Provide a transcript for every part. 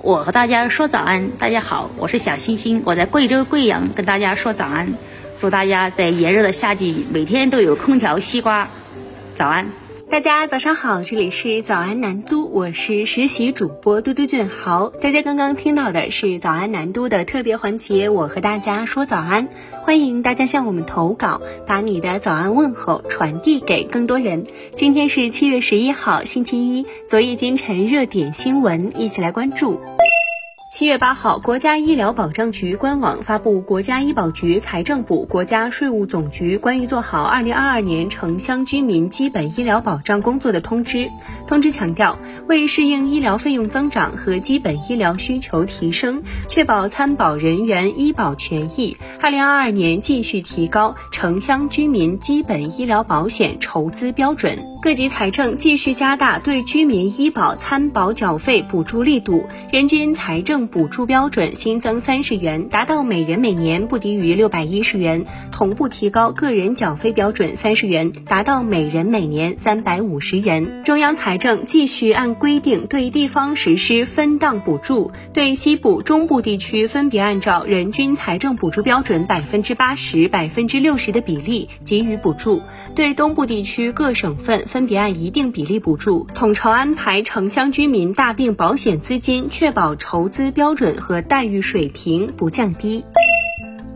我和大家说早安，大家好，我是小星星，我在贵州贵阳跟大家说早安，祝大家在炎热的夏季每天都有空调西瓜，早安。大家早上好，这里是早安南都，我是实习主播嘟嘟俊豪。大家刚刚听到的是早安南都的特别环节，我和大家说早安，欢迎大家向我们投稿，把你的早安问候传递给更多人。今天是七月十一号，星期一，昨夜今晨热点新闻，一起来关注。七月八号，国家医疗保障局官网发布《国家医保局、财政部、国家税务总局关于做好二零二二年城乡居民基本医疗保障工作的通知》。通知强调，为适应医疗费用增长和基本医疗需求提升，确保参保人员医保权益，二零二二年继续提高城乡居民基本医疗保险筹资标准。各级财政继续加大对居民医保参保缴费补助力度，人均财政补助标准新增三十元，达到每人每年不低于六百一十元；同步提高个人缴费标准三十元，达到每人每年三百五十元。中央财政继续按规定对地方实施分档补助，对西部、中部地区分别按照人均财政补助标准百分之八十、百分之六十的比例给予补助，对东部地区各省份。分别按一定比例补助，统筹安排城乡居民大病保险资金，确保筹资标准和待遇水平不降低。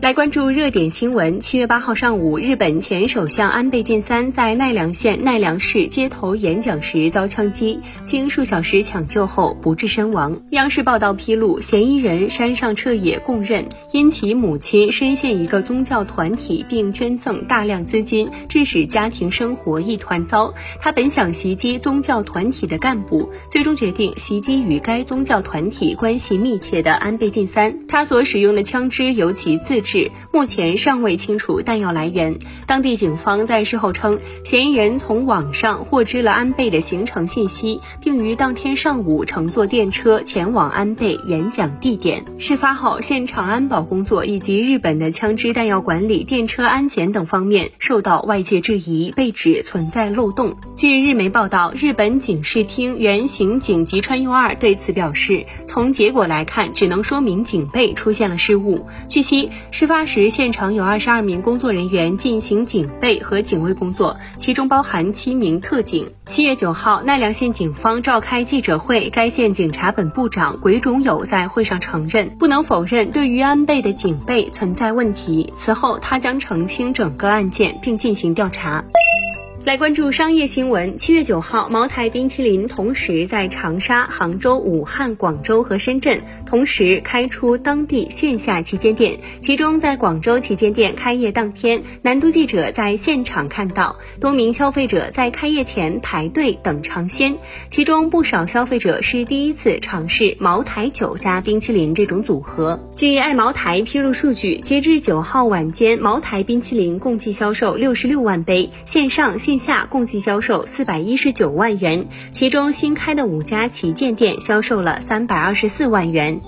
来关注热点新闻。七月八号上午，日本前首相安倍晋三在奈良县奈良市街头演讲时遭枪击，经数小时抢救后不治身亡。央视报道披露，嫌疑人山上彻也供认，因其母亲深陷一个宗教团体并捐赠大量资金，致使家庭生活一团糟。他本想袭击宗教团体的干部，最终决定袭击与该宗教团体关系密切的安倍晋三。他所使用的枪支由其自制。目前尚未清楚弹药来源。当地警方在事后称，嫌疑人从网上获知了安倍的行程信息，并于当天上午乘坐电车前往安倍演讲地点。事发后，现场安保工作以及日本的枪支弹药管理、电车安检等方面受到外界质疑，被指存在漏洞。据日媒报道，日本警视厅原刑警吉川佑二对此表示，从结果来看，只能说明警备出现了失误。据悉。事发时，现场有二十二名工作人员进行警备和警卫工作，其中包含七名特警。七月九号，奈良县警方召开记者会，该县警察本部长鬼冢友在会上承认，不能否认对于安倍的警备存在问题。此后，他将澄清整个案件，并进行调查。来关注商业新闻。七月九号，茅台冰淇淋同时在长沙、杭州、武汉、广州和深圳同时开出当地线下旗舰店。其中，在广州旗舰店开业当天，南都记者在现场看到多名消费者在开业前排队等尝鲜，其中不少消费者是第一次尝试茅台酒加冰淇淋这种组合。据爱茅台披露数据，截至九号晚间，茅台冰淇淋共计销售六十六万杯，线上线。线下共计销售四百一十九万元，其中新开的五家旗舰店销售了三百二十四万元。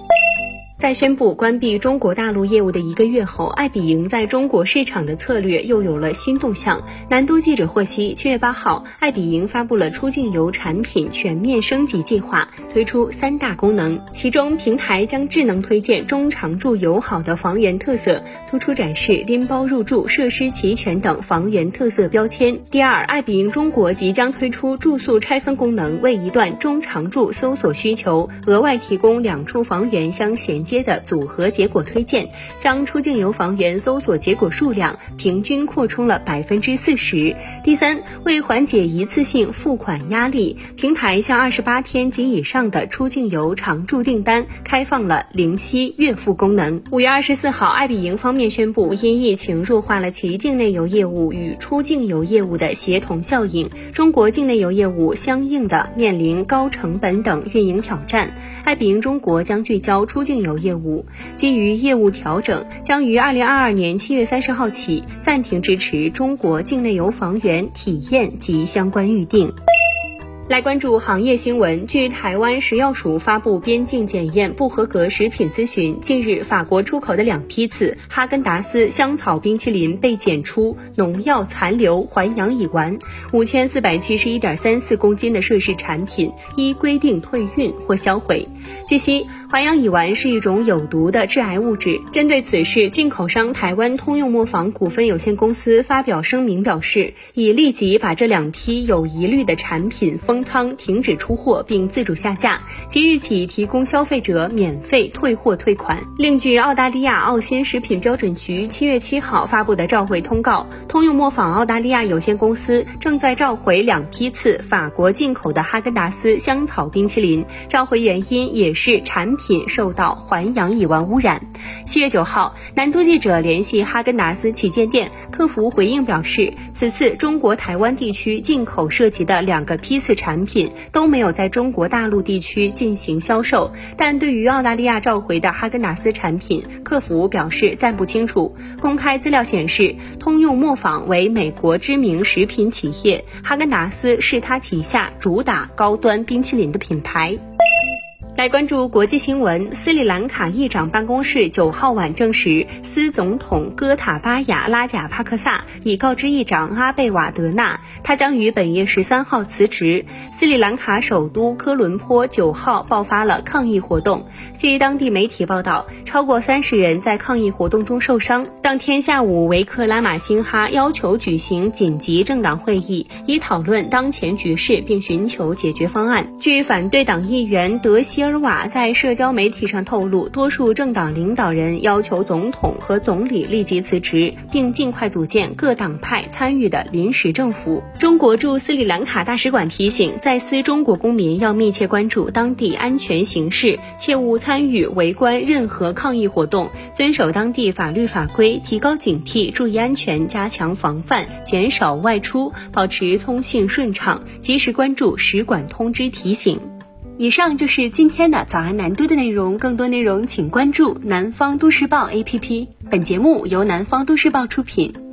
在宣布关闭中国大陆业务的一个月后，爱彼迎在中国市场的策略又有了新动向。南都记者获悉，七月八号，爱彼迎发布了出境游产品全面升级计划，推出三大功能，其中平台将智能推荐中长住友好的房源特色，突出展示拎包入住、设施齐全等房源特色标签。第二，爱彼迎中国即将推出住宿拆分功能，为一段中长住搜索需求，额外提供两处房源相衔。接的组合结果推荐，将出境游房源搜索结果数量平均扩充了百分之四十。第三，为缓解一次性付款压力，平台向二十八天及以上的出境游常住订单开放了零息月付功能。五月二十四号，爱彼迎方面宣布，因疫情弱化了其境内游业务与出境游业务的协同效应，中国境内游业务相应的面临高成本等运营挑战。爱彼迎中国将聚焦出境游。业务基于业务调整，将于二零二二年七月三十号起暂停支持中国境内游房源体验及相关预订。来关注行业新闻。据台湾食药署发布边境检验不合格食品咨询，近日法国出口的两批次哈根达斯香草冰淇淋被检出农药残留环氧乙烷，五千四百七十一点三四公斤的涉事产品依规定退运或销毁。据悉，环氧乙烷是一种有毒的致癌物质。针对此事，进口商台湾通用磨坊股份有限公司发表声明表示，已立即把这两批有疑虑的产品封。封仓停止出货并自主下架，即日起提供消费者免费退货退款。另据澳大利亚澳新食品标准局七月七号发布的召回通告，通用磨坊澳大利亚有限公司正在召回两批次法国进口的哈根达斯香草冰淇淋，召回原因也是产品受到环氧乙烷污染。七月九号，南都记者联系哈根达斯旗舰店客服回应表示，此次中国台湾地区进口涉及的两个批次产。产品都没有在中国大陆地区进行销售，但对于澳大利亚召回的哈根达斯产品，客服表示暂不清楚。公开资料显示，通用磨坊为美国知名食品企业，哈根达斯是他旗下主打高端冰淇淋的品牌。来关注国际新闻，斯里兰卡议长办公室九号晚证实，斯总统戈塔巴亚拉贾帕克萨已告知议长阿贝瓦德纳，他将于本月十三号辞职。斯里兰卡首都科伦坡九号爆发了抗议活动，据当地媒体报道，超过三十人在抗议活动中受伤。当天下午，维克拉马辛哈要求举行紧急政党会议，以讨论当前局势并寻求解决方案。据反对党议员德西。尔瓦在社交媒体上透露，多数政党领导人要求总统和总理立即辞职，并尽快组建各党派参与的临时政府。中国驻斯里兰卡大使馆提醒，在斯中国公民要密切关注当地安全形势，切勿参与围观任何抗议活动，遵守当地法律法规，提高警惕，注意安全，加强防范，减少外出，保持通信顺畅，及时关注使馆通知提醒。以上就是今天的早安南都的内容，更多内容请关注南方都市报 APP。本节目由南方都市报出品。